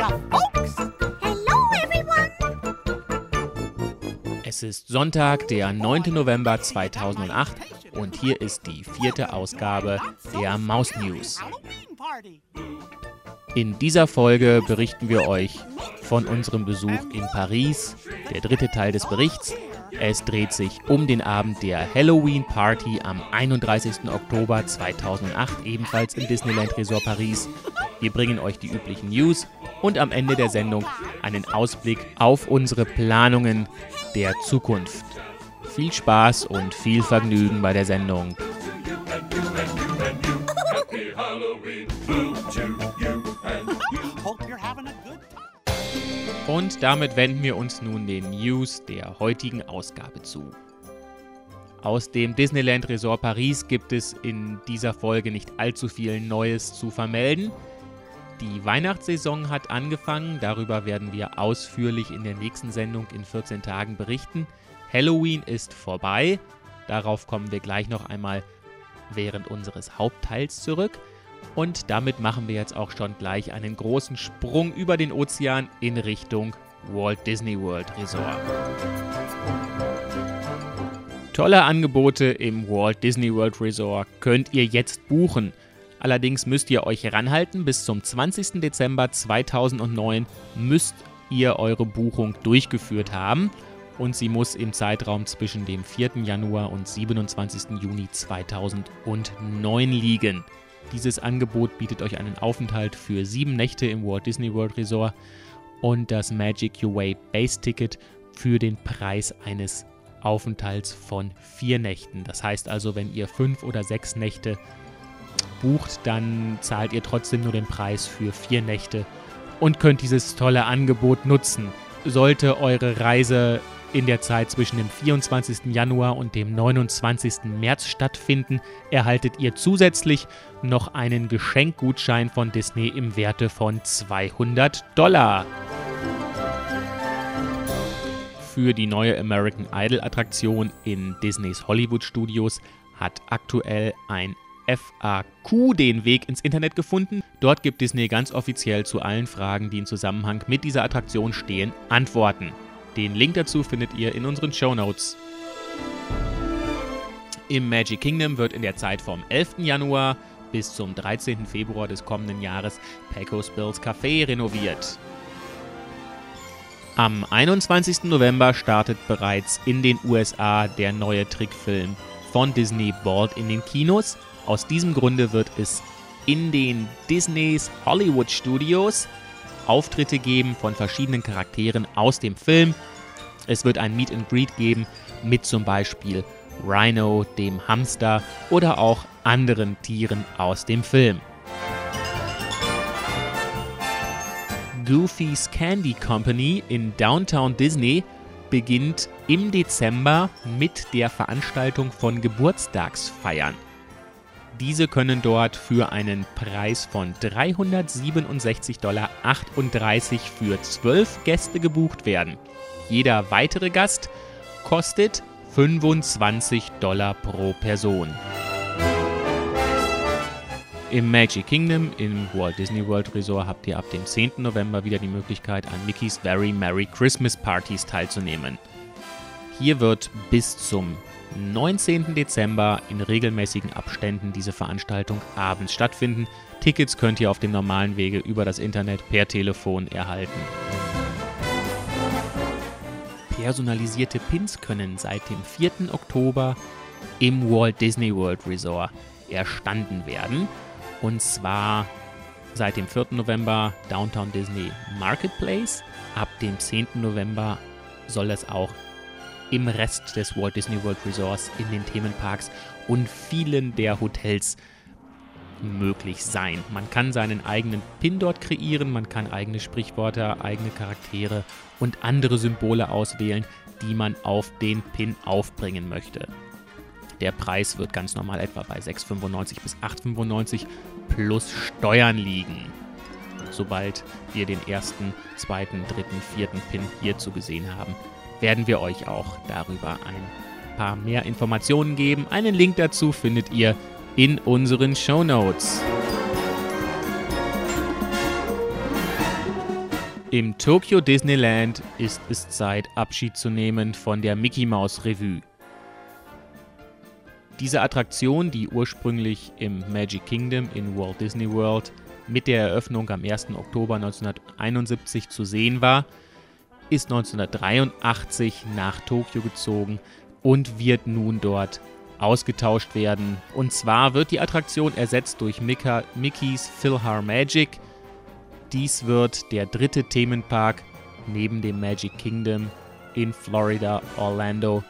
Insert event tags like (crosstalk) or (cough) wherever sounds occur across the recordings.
California, folks. Hello, everyone. Es ist Sonntag, der 9. November 2008 und hier ist die vierte Ausgabe der Maus News. In dieser Folge berichten wir euch von unserem Besuch in Paris, der dritte Teil des Berichts. Es dreht sich um den Abend der Halloween Party am 31. Oktober 2008, ebenfalls im Disneyland Resort Paris. Wir bringen euch die üblichen News und am Ende der Sendung einen Ausblick auf unsere Planungen der Zukunft. Viel Spaß und viel Vergnügen bei der Sendung. Und damit wenden wir uns nun den News der heutigen Ausgabe zu. Aus dem Disneyland Resort Paris gibt es in dieser Folge nicht allzu viel Neues zu vermelden. Die Weihnachtssaison hat angefangen, darüber werden wir ausführlich in der nächsten Sendung in 14 Tagen berichten. Halloween ist vorbei, darauf kommen wir gleich noch einmal während unseres Hauptteils zurück. Und damit machen wir jetzt auch schon gleich einen großen Sprung über den Ozean in Richtung Walt Disney World Resort. Tolle Angebote im Walt Disney World Resort könnt ihr jetzt buchen. Allerdings müsst ihr euch ranhalten, bis zum 20. Dezember 2009 müsst ihr eure Buchung durchgeführt haben und sie muss im Zeitraum zwischen dem 4. Januar und 27. Juni 2009 liegen. Dieses Angebot bietet euch einen Aufenthalt für sieben Nächte im Walt Disney World Resort und das Magic Your Way Base Ticket für den Preis eines Aufenthalts von vier Nächten. Das heißt also, wenn ihr fünf oder sechs Nächte bucht, dann zahlt ihr trotzdem nur den Preis für vier Nächte und könnt dieses tolle Angebot nutzen. Sollte eure Reise in der Zeit zwischen dem 24. Januar und dem 29. März stattfinden, erhaltet ihr zusätzlich noch einen Geschenkgutschein von Disney im Werte von 200 Dollar. Für die neue American Idol Attraktion in Disneys Hollywood Studios hat aktuell ein FAQ den Weg ins Internet gefunden. Dort gibt Disney ganz offiziell zu allen Fragen, die im Zusammenhang mit dieser Attraktion stehen, Antworten. Den Link dazu findet ihr in unseren Show Notes. Im Magic Kingdom wird in der Zeit vom 11. Januar bis zum 13. Februar des kommenden Jahres Pecos Bills Café renoviert. Am 21. November startet bereits in den USA der neue Trickfilm von Disney Bald in den Kinos. Aus diesem Grunde wird es in den Disneys Hollywood Studios Auftritte geben von verschiedenen Charakteren aus dem Film. Es wird ein Meet and Greet geben mit zum Beispiel Rhino, dem Hamster oder auch anderen Tieren aus dem Film. Goofy's Candy Company in Downtown Disney beginnt im Dezember mit der Veranstaltung von Geburtstagsfeiern. Diese können dort für einen Preis von 367,38 Dollar für 12 Gäste gebucht werden. Jeder weitere Gast kostet 25 Dollar pro Person. Im Magic Kingdom im Walt Disney World Resort habt ihr ab dem 10. November wieder die Möglichkeit, an Mickey's Very Merry Christmas Partys teilzunehmen. Hier wird bis zum 19. Dezember in regelmäßigen Abständen diese Veranstaltung abends stattfinden. Tickets könnt ihr auf dem normalen Wege über das Internet per Telefon erhalten. Personalisierte Pins können seit dem 4. Oktober im Walt Disney World Resort erstanden werden. Und zwar seit dem 4. November Downtown Disney Marketplace. Ab dem 10. November soll es auch im Rest des Walt Disney World Resorts, in den Themenparks und vielen der Hotels möglich sein. Man kann seinen eigenen Pin dort kreieren, man kann eigene Sprichwörter, eigene Charaktere und andere Symbole auswählen, die man auf den Pin aufbringen möchte. Der Preis wird ganz normal etwa bei 6,95 bis 8,95 plus Steuern liegen. Sobald wir den ersten, zweiten, dritten, vierten Pin hierzu gesehen haben, werden wir euch auch darüber ein paar mehr Informationen geben. Einen Link dazu findet ihr in unseren Show Notes. Im Tokyo Disneyland ist es Zeit, Abschied zu nehmen von der Mickey Mouse Revue. Diese Attraktion, die ursprünglich im Magic Kingdom in Walt Disney World mit der Eröffnung am 1. Oktober 1971 zu sehen war, ist 1983 nach Tokio gezogen und wird nun dort ausgetauscht werden. Und zwar wird die Attraktion ersetzt durch Mika, Mickey's Philhar Magic. Dies wird der dritte Themenpark neben dem Magic Kingdom in Florida, Orlando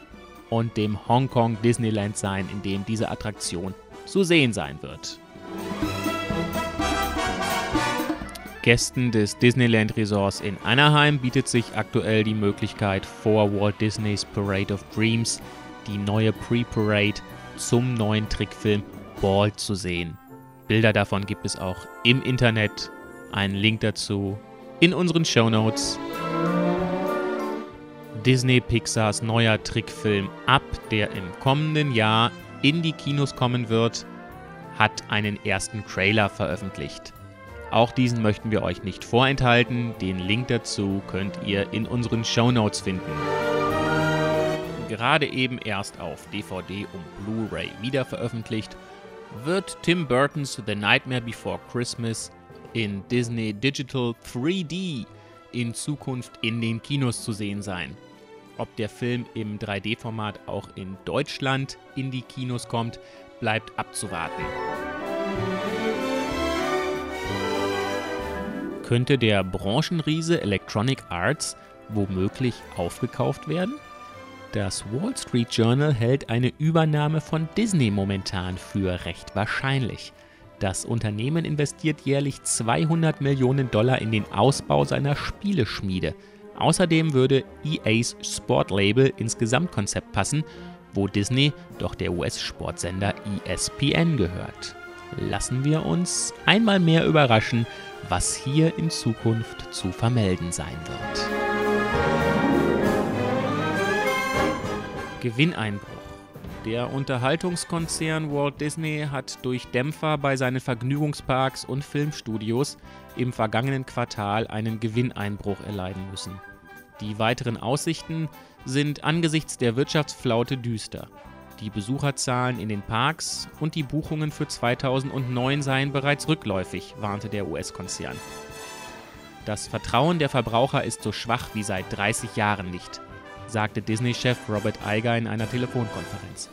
und dem Hongkong Disneyland sein, in dem diese Attraktion zu sehen sein wird. Gästen des Disneyland Resorts in Anaheim bietet sich aktuell die Möglichkeit, vor Walt Disneys Parade of Dreams die neue Pre-Parade zum neuen Trickfilm Ball zu sehen. Bilder davon gibt es auch im Internet. Einen Link dazu in unseren Show Notes. Disney Pixars neuer Trickfilm Up, der im kommenden Jahr in die Kinos kommen wird, hat einen ersten Trailer veröffentlicht. Auch diesen möchten wir euch nicht vorenthalten. Den Link dazu könnt ihr in unseren Show Notes finden. Gerade eben erst auf DVD und Blu-ray wiederveröffentlicht, wird Tim Burtons The Nightmare Before Christmas in Disney Digital 3D in Zukunft in den Kinos zu sehen sein. Ob der Film im 3D-Format auch in Deutschland in die Kinos kommt, bleibt abzuwarten. Könnte der Branchenriese Electronic Arts womöglich aufgekauft werden? Das Wall Street Journal hält eine Übernahme von Disney momentan für recht wahrscheinlich. Das Unternehmen investiert jährlich 200 Millionen Dollar in den Ausbau seiner Spieleschmiede. Außerdem würde EAs Sportlabel ins Gesamtkonzept passen, wo Disney doch der US-Sportsender ESPN gehört. Lassen wir uns einmal mehr überraschen, was hier in Zukunft zu vermelden sein wird. Gewinneinbruch. Der Unterhaltungskonzern Walt Disney hat durch Dämpfer bei seinen Vergnügungsparks und Filmstudios im vergangenen Quartal einen Gewinneinbruch erleiden müssen. Die weiteren Aussichten sind angesichts der Wirtschaftsflaute düster. Die Besucherzahlen in den Parks und die Buchungen für 2009 seien bereits rückläufig, warnte der US-Konzern. Das Vertrauen der Verbraucher ist so schwach wie seit 30 Jahren nicht, sagte Disney-Chef Robert Iger in einer Telefonkonferenz.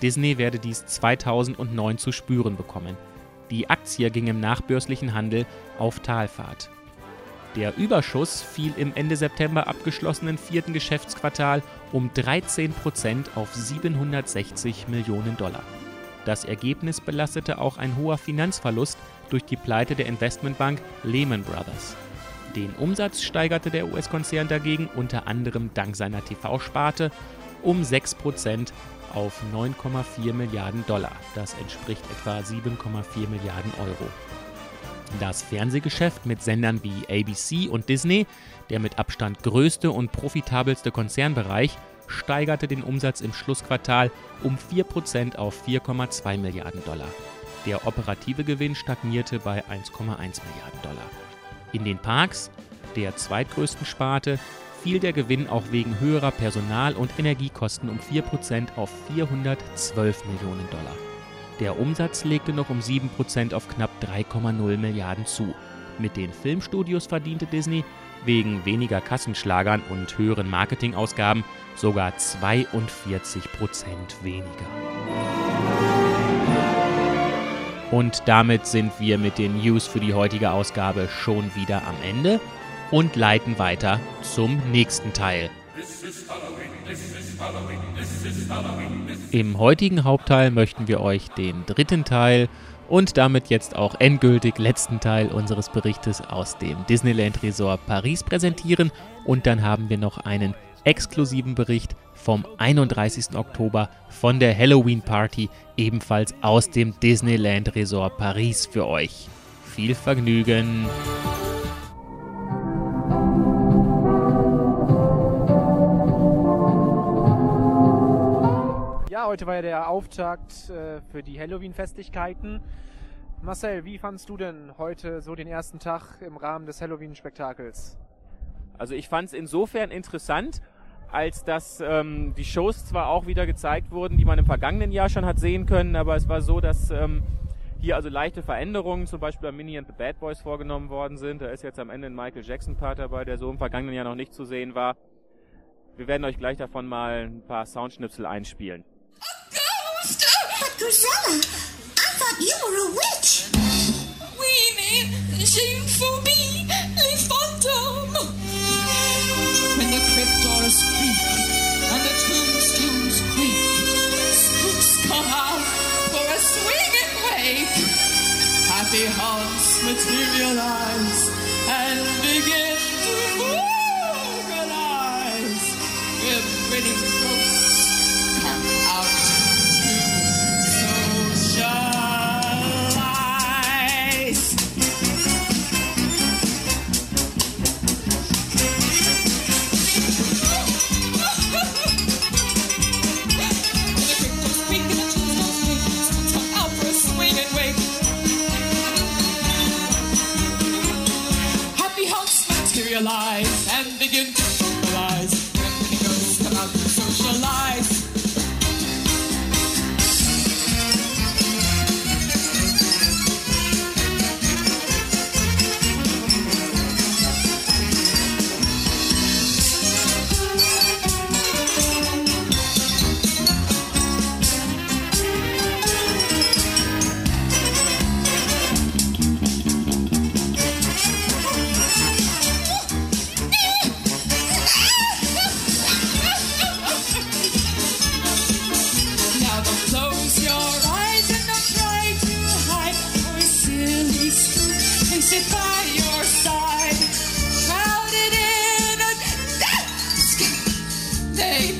Disney werde dies 2009 zu spüren bekommen. Die Aktie ging im nachbörslichen Handel auf Talfahrt. Der Überschuss fiel im Ende September abgeschlossenen vierten Geschäftsquartal um 13 Prozent auf 760 Millionen Dollar. Das Ergebnis belastete auch ein hoher Finanzverlust durch die Pleite der Investmentbank Lehman Brothers. Den Umsatz steigerte der US-Konzern dagegen unter anderem dank seiner TV-Sparte um 6 Prozent auf 9,4 Milliarden Dollar. Das entspricht etwa 7,4 Milliarden Euro. Das Fernsehgeschäft mit Sendern wie ABC und Disney, der mit Abstand größte und profitabelste Konzernbereich, steigerte den Umsatz im Schlussquartal um 4% auf 4,2 Milliarden Dollar. Der operative Gewinn stagnierte bei 1,1 Milliarden Dollar. In den Parks, der zweitgrößten Sparte, fiel der Gewinn auch wegen höherer Personal- und Energiekosten um 4% auf 412 Millionen Dollar. Der Umsatz legte noch um 7% auf knapp 3,0 Milliarden zu. Mit den Filmstudios verdiente Disney wegen weniger Kassenschlagern und höheren Marketingausgaben sogar 42% weniger. Und damit sind wir mit den News für die heutige Ausgabe schon wieder am Ende und leiten weiter zum nächsten Teil. Im heutigen Hauptteil möchten wir euch den dritten Teil und damit jetzt auch endgültig letzten Teil unseres Berichtes aus dem Disneyland Resort Paris präsentieren und dann haben wir noch einen exklusiven Bericht vom 31. Oktober von der Halloween Party ebenfalls aus dem Disneyland Resort Paris für euch. Viel Vergnügen! Heute war ja der Auftakt äh, für die Halloween-Festlichkeiten. Marcel, wie fandst du denn heute so den ersten Tag im Rahmen des Halloween-Spektakels? Also ich fand es insofern interessant, als dass ähm, die Shows zwar auch wieder gezeigt wurden, die man im vergangenen Jahr schon hat sehen können, aber es war so, dass ähm, hier also leichte Veränderungen, zum Beispiel bei Mini and the Bad Boys vorgenommen worden sind. Da ist jetzt am Ende ein Michael Jackson Part dabei, der so im vergangenen Jahr noch nicht zu sehen war. Wir werden euch gleich davon mal ein paar Soundschnipsel einspielen. Drusilla, I thought you were a witch. Weenie, shameful me, le phantom. When the crypt doors creak and the tombstones creak, spooks come out for a swinging wake. Happy hearts materialize and begin to organize. We're grinning ghosts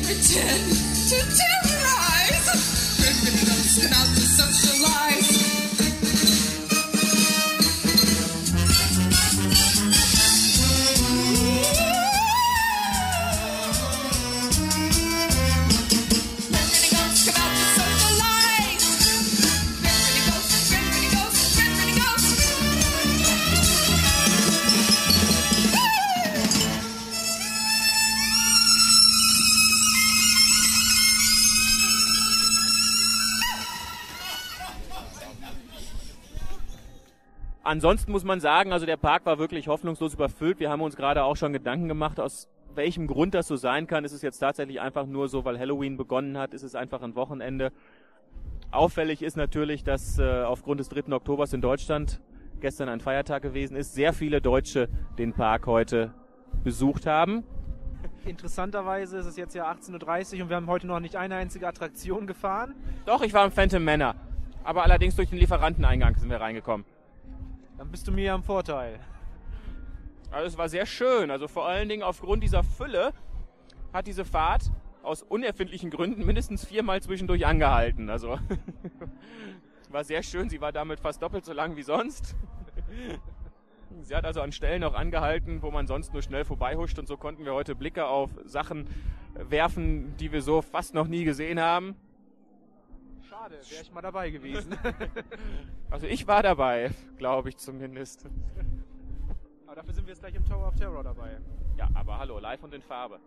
pretend Ansonsten muss man sagen, also der Park war wirklich hoffnungslos überfüllt. Wir haben uns gerade auch schon Gedanken gemacht, aus welchem Grund das so sein kann. Ist es jetzt tatsächlich einfach nur so, weil Halloween begonnen hat? Ist es einfach ein Wochenende? Auffällig ist natürlich, dass äh, aufgrund des 3. Oktobers in Deutschland gestern ein Feiertag gewesen ist, sehr viele Deutsche den Park heute besucht haben. Interessanterweise ist es jetzt ja 18.30 Uhr und wir haben heute noch nicht eine einzige Attraktion gefahren. Doch, ich war im Phantom Manor. Aber allerdings durch den Lieferanteneingang sind wir reingekommen. Dann bist du mir am Vorteil. Also es war sehr schön. Also vor allen Dingen aufgrund dieser Fülle hat diese Fahrt aus unerfindlichen Gründen mindestens viermal zwischendurch angehalten. Also (laughs) war sehr schön. Sie war damit fast doppelt so lang wie sonst. Sie hat also an Stellen auch angehalten, wo man sonst nur schnell vorbeihuscht und so konnten wir heute Blicke auf Sachen werfen, die wir so fast noch nie gesehen haben. Schade, wäre ich mal dabei gewesen. (laughs) Also ich war dabei, glaube ich zumindest. Aber dafür sind wir jetzt gleich im Tower of Terror dabei. Ja, aber hallo, live und in Farbe.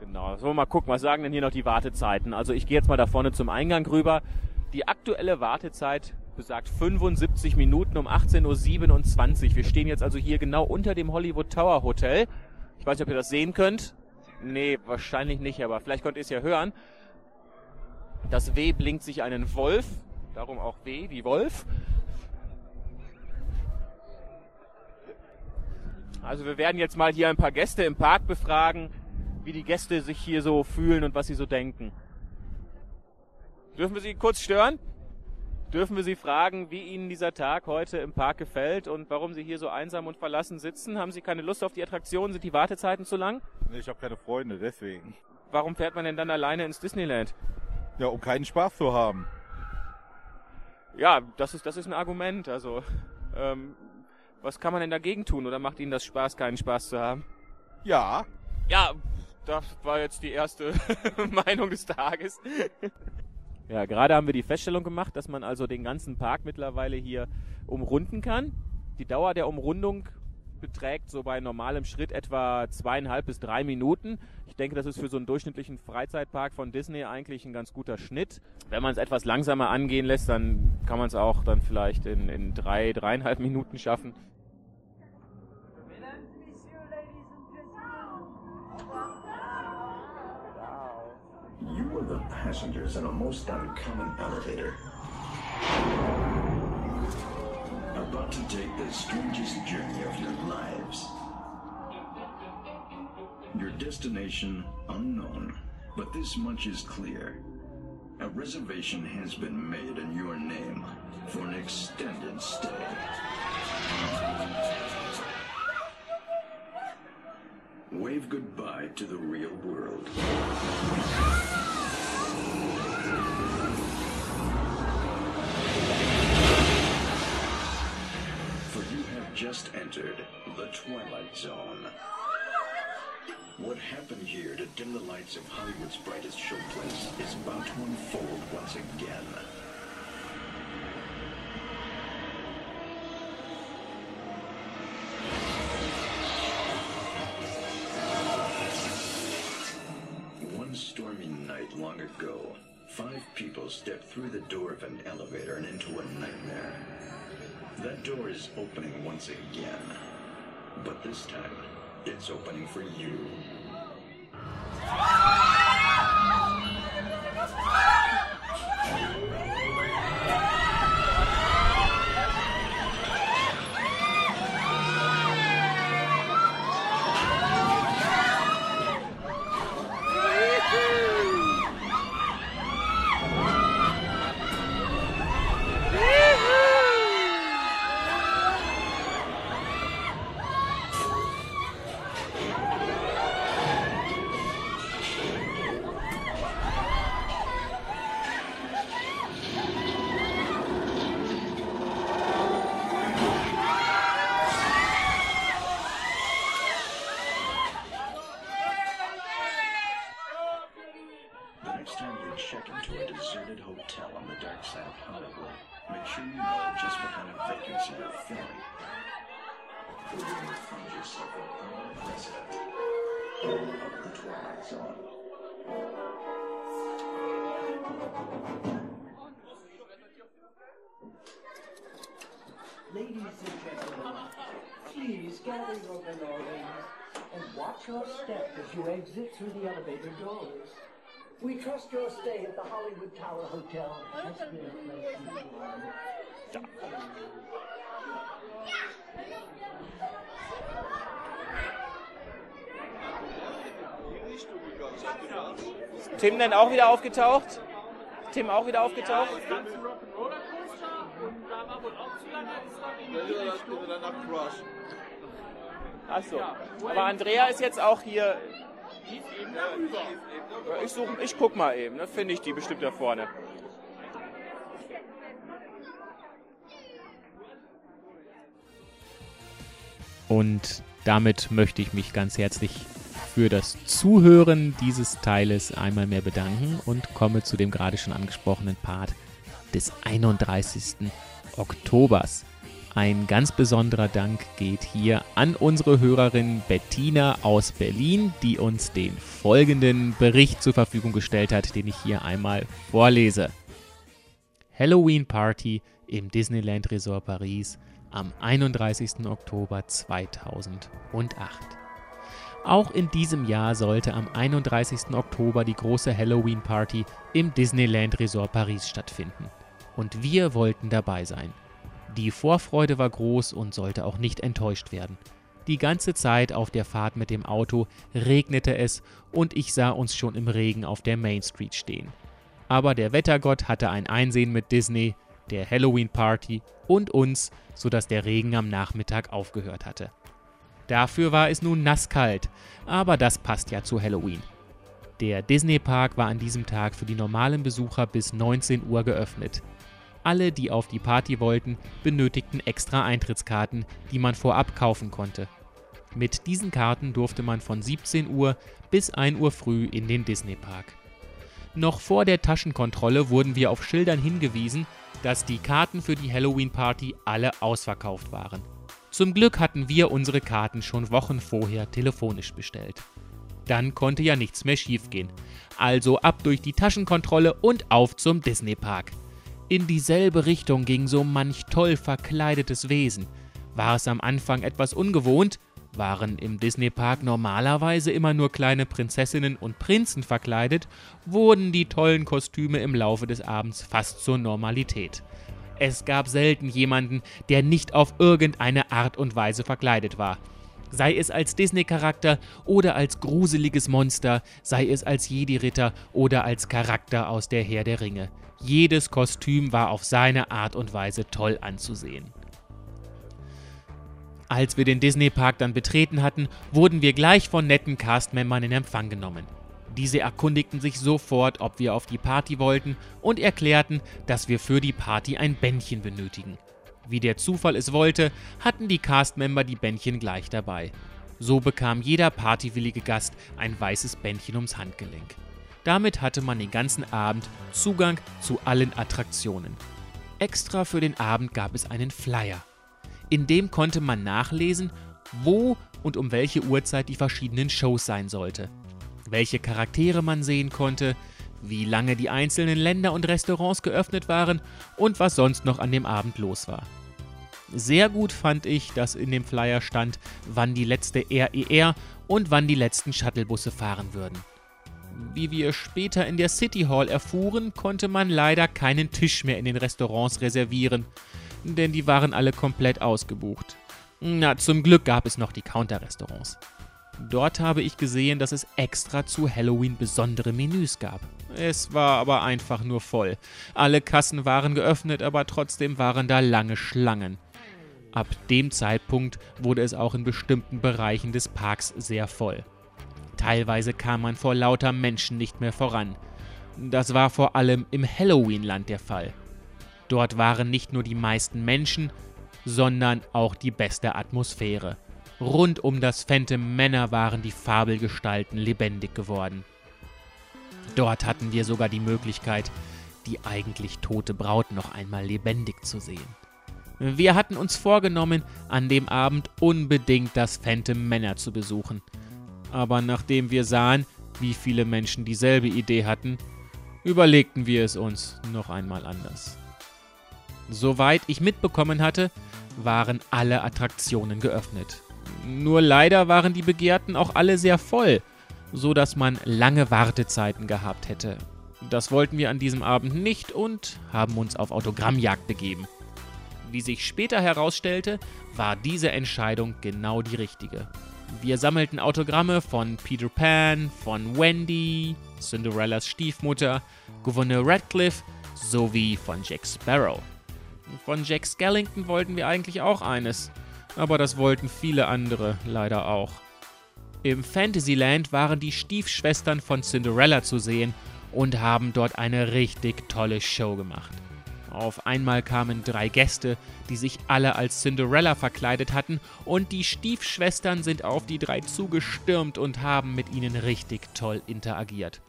Genau, so mal gucken, was sagen denn hier noch die Wartezeiten? Also ich gehe jetzt mal da vorne zum Eingang rüber. Die aktuelle Wartezeit besagt 75 Minuten um 18.27 Uhr. Wir stehen jetzt also hier genau unter dem Hollywood Tower Hotel. Ich weiß nicht, ob ihr das sehen könnt. Nee, wahrscheinlich nicht, aber vielleicht könnt ihr es ja hören. Das W blinkt sich einen Wolf. Darum auch W wie Wolf. Also wir werden jetzt mal hier ein paar Gäste im Park befragen, wie die Gäste sich hier so fühlen und was sie so denken. Dürfen wir Sie kurz stören? Dürfen wir Sie fragen, wie Ihnen dieser Tag heute im Park gefällt und warum Sie hier so einsam und verlassen sitzen? Haben Sie keine Lust auf die Attraktionen? Sind die Wartezeiten zu lang? Nee, Ich habe keine Freunde, deswegen. Warum fährt man denn dann alleine ins Disneyland? Ja, um keinen Spaß zu haben. Ja, das ist, das ist ein Argument. Also, ähm, was kann man denn dagegen tun? Oder macht Ihnen das Spaß, keinen Spaß zu haben? Ja, Ja, das war jetzt die erste (laughs) Meinung des Tages. Ja, gerade haben wir die Feststellung gemacht, dass man also den ganzen Park mittlerweile hier umrunden kann. Die Dauer der Umrundung beträgt so bei normalem Schritt etwa zweieinhalb bis drei Minuten. Ich denke, das ist für so einen durchschnittlichen Freizeitpark von Disney eigentlich ein ganz guter Schnitt. Wenn man es etwas langsamer angehen lässt, dann kann man es auch dann vielleicht in, in drei, dreieinhalb Minuten schaffen. You are the passengers in a most uncommon elevator. About to take the strangest journey of your lives. Your destination unknown, but this much is clear. A reservation has been made in your name for an extended stay. Wave goodbye to the real world. Just entered the Twilight Zone. What happened here to dim the lights of Hollywood's brightest showplace is about to unfold once again. One stormy night long ago, five people stepped through the door of an elevator and into a nightmare. That door is opening once again. But this time, it's opening for you. Watch your step as you exit through the elevator doors. We trust your stay at the Hollywood Tower Hotel has been a pleasant one. Tim denn auch wieder aufgetaucht? Tim auch wieder aufgetaucht? Achso. Aber Andrea ist jetzt auch hier. Ich, such, ich guck mal eben, ne? finde ich die bestimmt da vorne. Und damit möchte ich mich ganz herzlich für das Zuhören dieses Teiles einmal mehr bedanken und komme zu dem gerade schon angesprochenen Part des 31. Oktobers. Ein ganz besonderer Dank geht hier an unsere Hörerin Bettina aus Berlin, die uns den folgenden Bericht zur Verfügung gestellt hat, den ich hier einmal vorlese. Halloween Party im Disneyland Resort Paris am 31. Oktober 2008. Auch in diesem Jahr sollte am 31. Oktober die große Halloween Party im Disneyland Resort Paris stattfinden. Und wir wollten dabei sein. Die Vorfreude war groß und sollte auch nicht enttäuscht werden. Die ganze Zeit auf der Fahrt mit dem Auto regnete es und ich sah uns schon im Regen auf der Main Street stehen. Aber der Wettergott hatte ein Einsehen mit Disney, der Halloween Party und uns, sodass der Regen am Nachmittag aufgehört hatte. Dafür war es nun nasskalt, aber das passt ja zu Halloween. Der Disney Park war an diesem Tag für die normalen Besucher bis 19 Uhr geöffnet. Alle, die auf die Party wollten, benötigten extra Eintrittskarten, die man vorab kaufen konnte. Mit diesen Karten durfte man von 17 Uhr bis 1 Uhr früh in den Disney Park. Noch vor der Taschenkontrolle wurden wir auf Schildern hingewiesen, dass die Karten für die Halloween Party alle ausverkauft waren. Zum Glück hatten wir unsere Karten schon Wochen vorher telefonisch bestellt. Dann konnte ja nichts mehr schiefgehen. Also ab durch die Taschenkontrolle und auf zum Disney-Park. In dieselbe Richtung ging so manch toll verkleidetes Wesen. War es am Anfang etwas ungewohnt, waren im Disney-Park normalerweise immer nur kleine Prinzessinnen und Prinzen verkleidet, wurden die tollen Kostüme im Laufe des Abends fast zur Normalität. Es gab selten jemanden, der nicht auf irgendeine Art und Weise verkleidet war. Sei es als Disney-Charakter oder als gruseliges Monster, sei es als Jedi-Ritter oder als Charakter aus der Herr der Ringe. Jedes Kostüm war auf seine Art und Weise toll anzusehen. Als wir den Disney-Park dann betreten hatten, wurden wir gleich von netten Castmembern in Empfang genommen. Diese erkundigten sich sofort, ob wir auf die Party wollten und erklärten, dass wir für die Party ein Bändchen benötigen. Wie der Zufall es wollte, hatten die Castmember die Bändchen gleich dabei. So bekam jeder partywillige Gast ein weißes Bändchen ums Handgelenk. Damit hatte man den ganzen Abend Zugang zu allen Attraktionen. Extra für den Abend gab es einen Flyer. In dem konnte man nachlesen, wo und um welche Uhrzeit die verschiedenen Shows sein sollte, welche Charaktere man sehen konnte, wie lange die einzelnen Länder und Restaurants geöffnet waren und was sonst noch an dem Abend los war. Sehr gut fand ich, dass in dem Flyer stand, wann die letzte RER und wann die letzten Shuttlebusse fahren würden. Wie wir später in der City Hall erfuhren, konnte man leider keinen Tisch mehr in den Restaurants reservieren, denn die waren alle komplett ausgebucht. Na, zum Glück gab es noch die Counter-Restaurants. Dort habe ich gesehen, dass es extra zu Halloween besondere Menüs gab. Es war aber einfach nur voll. Alle Kassen waren geöffnet, aber trotzdem waren da lange Schlangen. Ab dem Zeitpunkt wurde es auch in bestimmten Bereichen des Parks sehr voll. Teilweise kam man vor lauter Menschen nicht mehr voran. Das war vor allem im Halloween-Land der Fall. Dort waren nicht nur die meisten Menschen, sondern auch die beste Atmosphäre. Rund um das Phantom Männer waren die Fabelgestalten lebendig geworden. Dort hatten wir sogar die Möglichkeit, die eigentlich tote Braut noch einmal lebendig zu sehen. Wir hatten uns vorgenommen, an dem Abend unbedingt das Phantom Männer zu besuchen. Aber nachdem wir sahen, wie viele Menschen dieselbe Idee hatten, überlegten wir es uns noch einmal anders. Soweit ich mitbekommen hatte, waren alle Attraktionen geöffnet. Nur leider waren die Begehrten auch alle sehr voll, so dass man lange Wartezeiten gehabt hätte. Das wollten wir an diesem Abend nicht und haben uns auf Autogrammjagd begeben. Wie sich später herausstellte, war diese Entscheidung genau die richtige. Wir sammelten Autogramme von Peter Pan, von Wendy, Cinderellas Stiefmutter, Gouverneur Radcliffe sowie von Jack Sparrow. Von Jack Skellington wollten wir eigentlich auch eines, aber das wollten viele andere leider auch. Im Fantasyland waren die Stiefschwestern von Cinderella zu sehen und haben dort eine richtig tolle Show gemacht. Auf einmal kamen drei Gäste, die sich alle als Cinderella verkleidet hatten, und die Stiefschwestern sind auf die drei zugestürmt und haben mit ihnen richtig toll interagiert.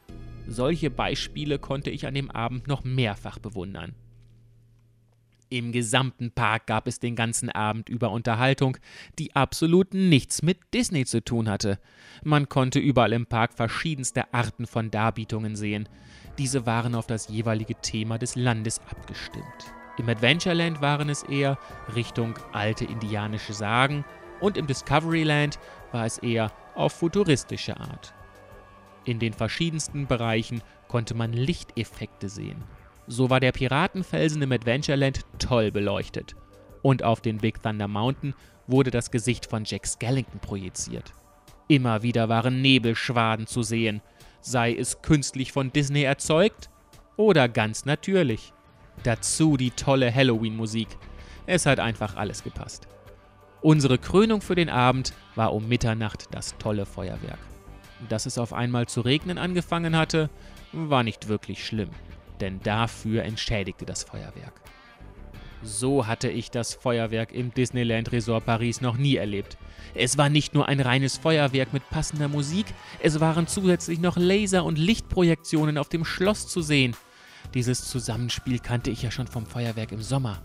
Solche Beispiele konnte ich an dem Abend noch mehrfach bewundern. Im gesamten Park gab es den ganzen Abend über Unterhaltung, die absolut nichts mit Disney zu tun hatte. Man konnte überall im Park verschiedenste Arten von Darbietungen sehen. Diese waren auf das jeweilige Thema des Landes abgestimmt. Im Adventureland waren es eher Richtung alte indianische Sagen und im Discoveryland war es eher auf futuristische Art. In den verschiedensten Bereichen konnte man Lichteffekte sehen. So war der Piratenfelsen im Adventureland toll beleuchtet. Und auf den Big Thunder Mountain wurde das Gesicht von Jack Skellington projiziert. Immer wieder waren Nebelschwaden zu sehen, sei es künstlich von Disney erzeugt oder ganz natürlich. Dazu die tolle Halloween-Musik. Es hat einfach alles gepasst. Unsere Krönung für den Abend war um Mitternacht das tolle Feuerwerk. Dass es auf einmal zu regnen angefangen hatte, war nicht wirklich schlimm denn dafür entschädigte das Feuerwerk. So hatte ich das Feuerwerk im Disneyland Resort Paris noch nie erlebt. Es war nicht nur ein reines Feuerwerk mit passender Musik, es waren zusätzlich noch Laser- und Lichtprojektionen auf dem Schloss zu sehen. Dieses Zusammenspiel kannte ich ja schon vom Feuerwerk im Sommer.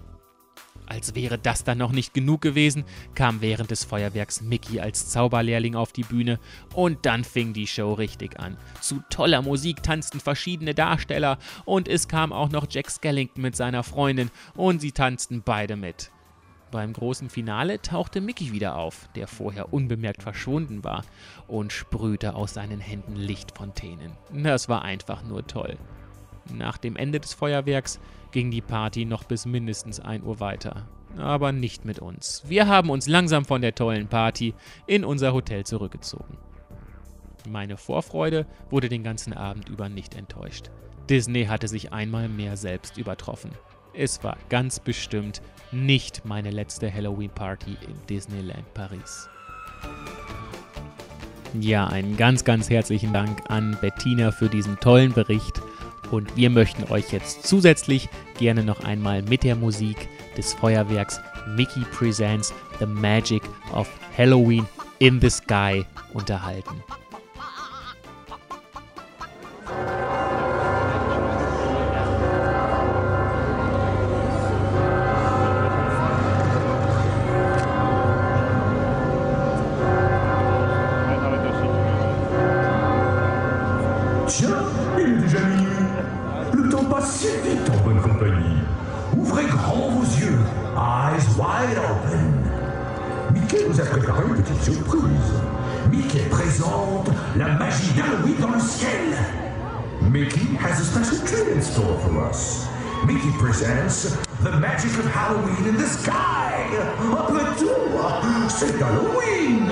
Als wäre das dann noch nicht genug gewesen, kam während des Feuerwerks Mickey als Zauberlehrling auf die Bühne und dann fing die Show richtig an. Zu toller Musik tanzten verschiedene Darsteller und es kam auch noch Jack Skellington mit seiner Freundin und sie tanzten beide mit. Beim großen Finale tauchte Mickey wieder auf, der vorher unbemerkt verschwunden war, und sprühte aus seinen Händen Lichtfontänen. Das war einfach nur toll. Nach dem Ende des Feuerwerks ging die Party noch bis mindestens 1 Uhr weiter. Aber nicht mit uns. Wir haben uns langsam von der tollen Party in unser Hotel zurückgezogen. Meine Vorfreude wurde den ganzen Abend über nicht enttäuscht. Disney hatte sich einmal mehr selbst übertroffen. Es war ganz bestimmt nicht meine letzte Halloween-Party im Disneyland Paris. Ja, einen ganz, ganz herzlichen Dank an Bettina für diesen tollen Bericht. Und wir möchten euch jetzt zusätzlich gerne noch einmal mit der Musik des Feuerwerks Mickey Presents The Magic of Halloween in the Sky unterhalten. Si en bonne compagnie. Ouvrez grand vos yeux, eyes wide open. Mickey vous a préparé une petite surprise. Mickey présente la magie d'Halloween dans le ciel. Mickey has a special treat in store for us. Mickey presents the magic of Halloween in the sky. Après tout, c'est Halloween.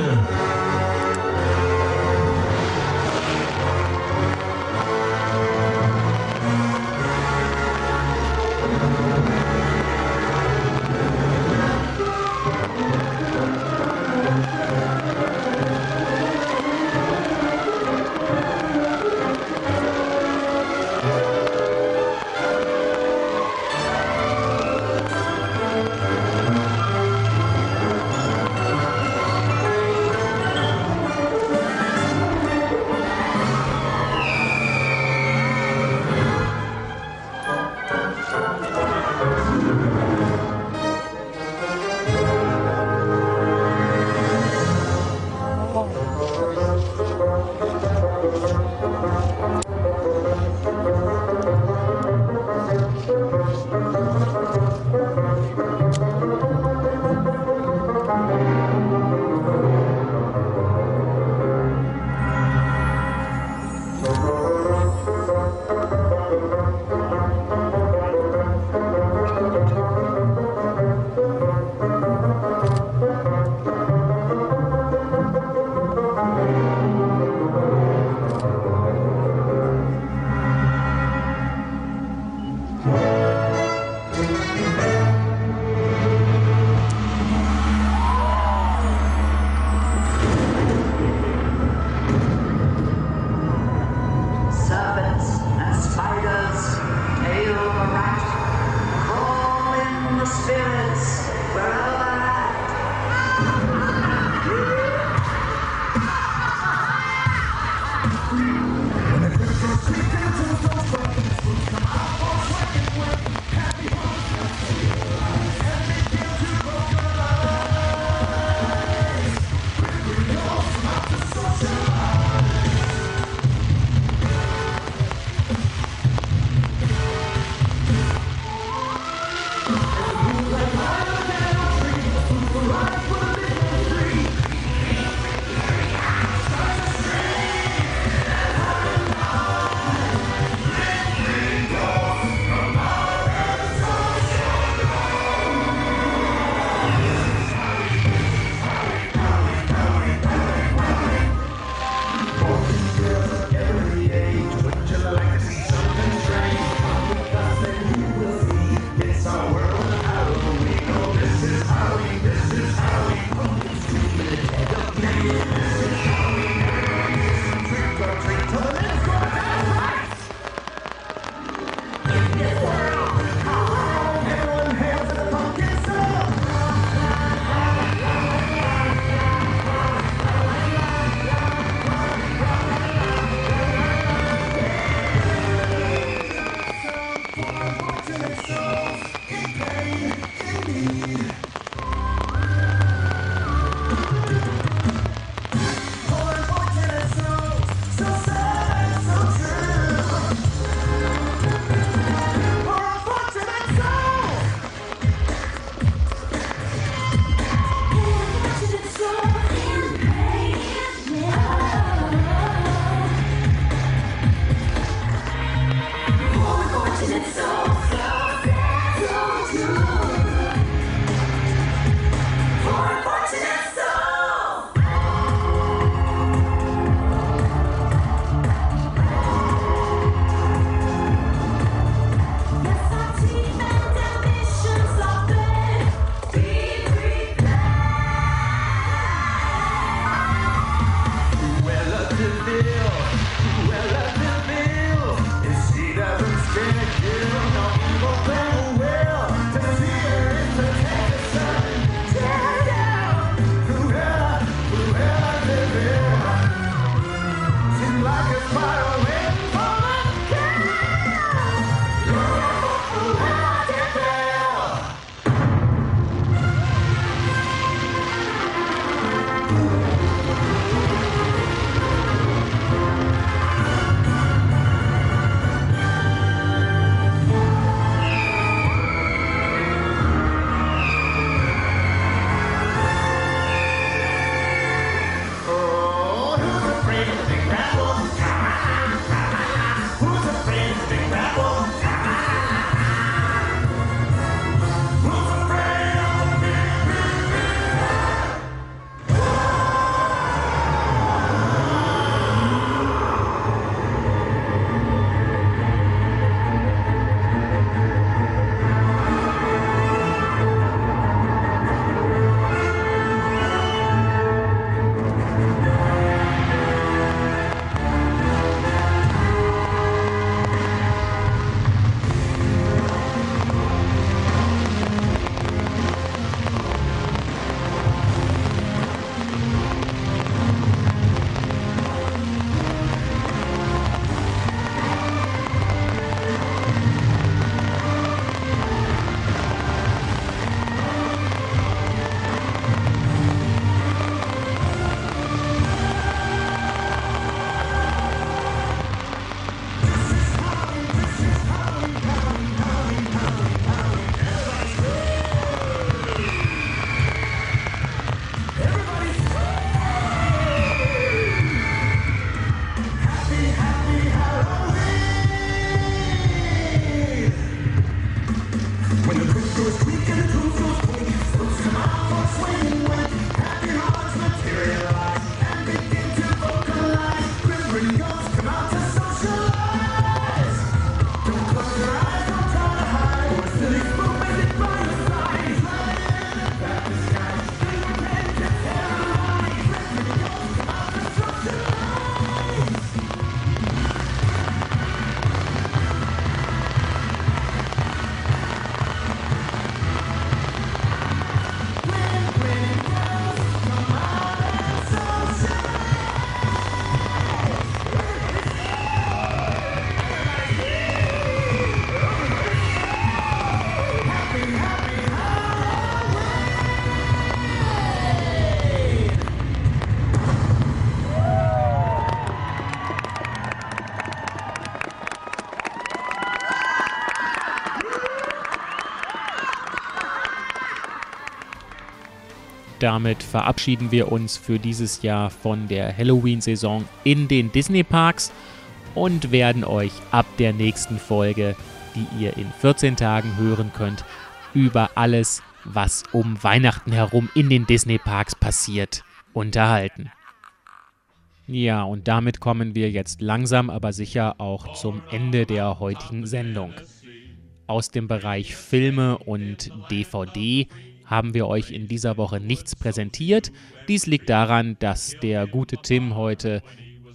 Damit verabschieden wir uns für dieses Jahr von der Halloween-Saison in den Disney-Parks und werden euch ab der nächsten Folge, die ihr in 14 Tagen hören könnt, über alles, was um Weihnachten herum in den Disney-Parks passiert, unterhalten. Ja, und damit kommen wir jetzt langsam aber sicher auch zum Ende der heutigen Sendung. Aus dem Bereich Filme und DVD haben wir euch in dieser Woche nichts präsentiert. Dies liegt daran, dass der gute Tim heute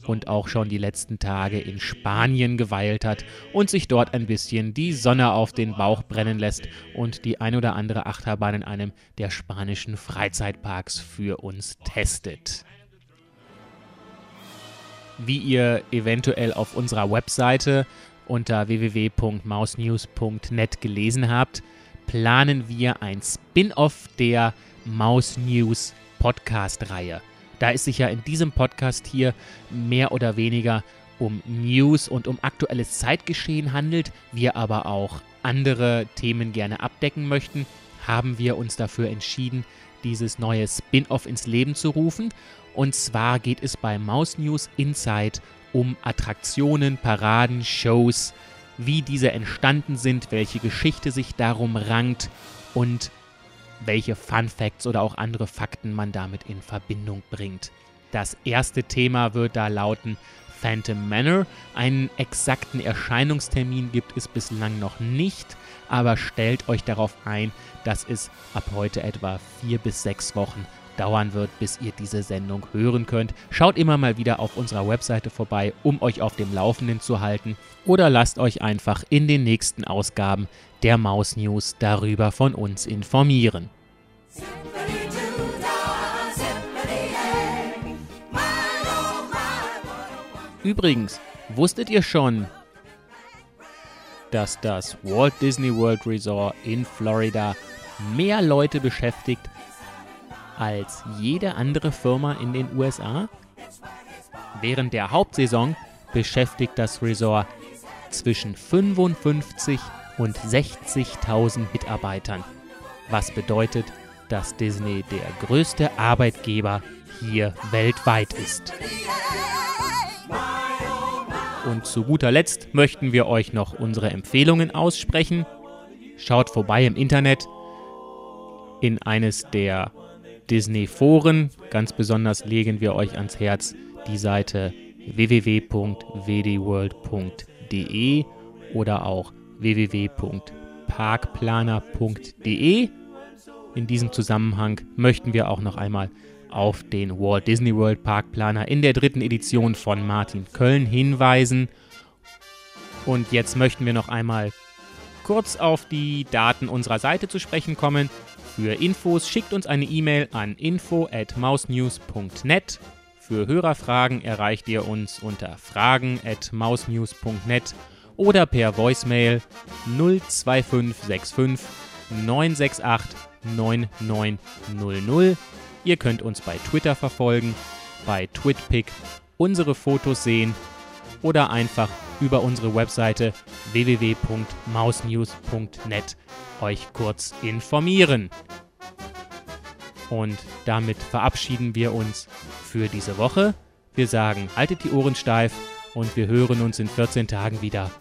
und auch schon die letzten Tage in Spanien geweilt hat und sich dort ein bisschen die Sonne auf den Bauch brennen lässt und die ein oder andere Achterbahn in einem der spanischen Freizeitparks für uns testet. Wie ihr eventuell auf unserer Webseite unter www.mausnews.net gelesen habt, planen wir ein Spin-off der Maus News Podcast-Reihe. Da es sich ja in diesem Podcast hier mehr oder weniger um News und um aktuelles Zeitgeschehen handelt, wir aber auch andere Themen gerne abdecken möchten, haben wir uns dafür entschieden, dieses neue Spin-off ins Leben zu rufen. Und zwar geht es bei Maus News Inside um Attraktionen, Paraden, Shows, wie diese entstanden sind, welche Geschichte sich darum rankt und welche Fun Facts oder auch andere Fakten man damit in Verbindung bringt. Das erste Thema wird da lauten Phantom Manor. Einen exakten Erscheinungstermin gibt es bislang noch nicht, aber stellt euch darauf ein, dass es ab heute etwa vier bis sechs Wochen dauern wird, bis ihr diese Sendung hören könnt. Schaut immer mal wieder auf unserer Webseite vorbei, um euch auf dem Laufenden zu halten. Oder lasst euch einfach in den nächsten Ausgaben der Maus News darüber von uns informieren. Übrigens, wusstet ihr schon, dass das Walt Disney World Resort in Florida mehr Leute beschäftigt als jede andere Firma in den USA? Während der Hauptsaison beschäftigt das Resort zwischen 55 und 60.000 Mitarbeitern, was bedeutet, dass Disney der größte Arbeitgeber hier weltweit ist. Und zu guter Letzt möchten wir euch noch unsere Empfehlungen aussprechen. Schaut vorbei im Internet in eines der Disney-Foren. Ganz besonders legen wir euch ans Herz die Seite www.wdworld.de oder auch www.parkplaner.de. In diesem Zusammenhang möchten wir auch noch einmal auf den Walt Disney World Parkplaner in der dritten Edition von Martin Köln hinweisen. Und jetzt möchten wir noch einmal kurz auf die Daten unserer Seite zu sprechen kommen. Für Infos schickt uns eine E-Mail an info@mausnews.net. Für Hörerfragen erreicht ihr uns unter fragen@mausnews.net oder per Voicemail 02565 968 9900. Ihr könnt uns bei Twitter verfolgen, bei TwitPic unsere Fotos sehen oder einfach über unsere Webseite www.mausnews.net euch kurz informieren. Und damit verabschieden wir uns für diese Woche. Wir sagen, haltet die Ohren steif und wir hören uns in 14 Tagen wieder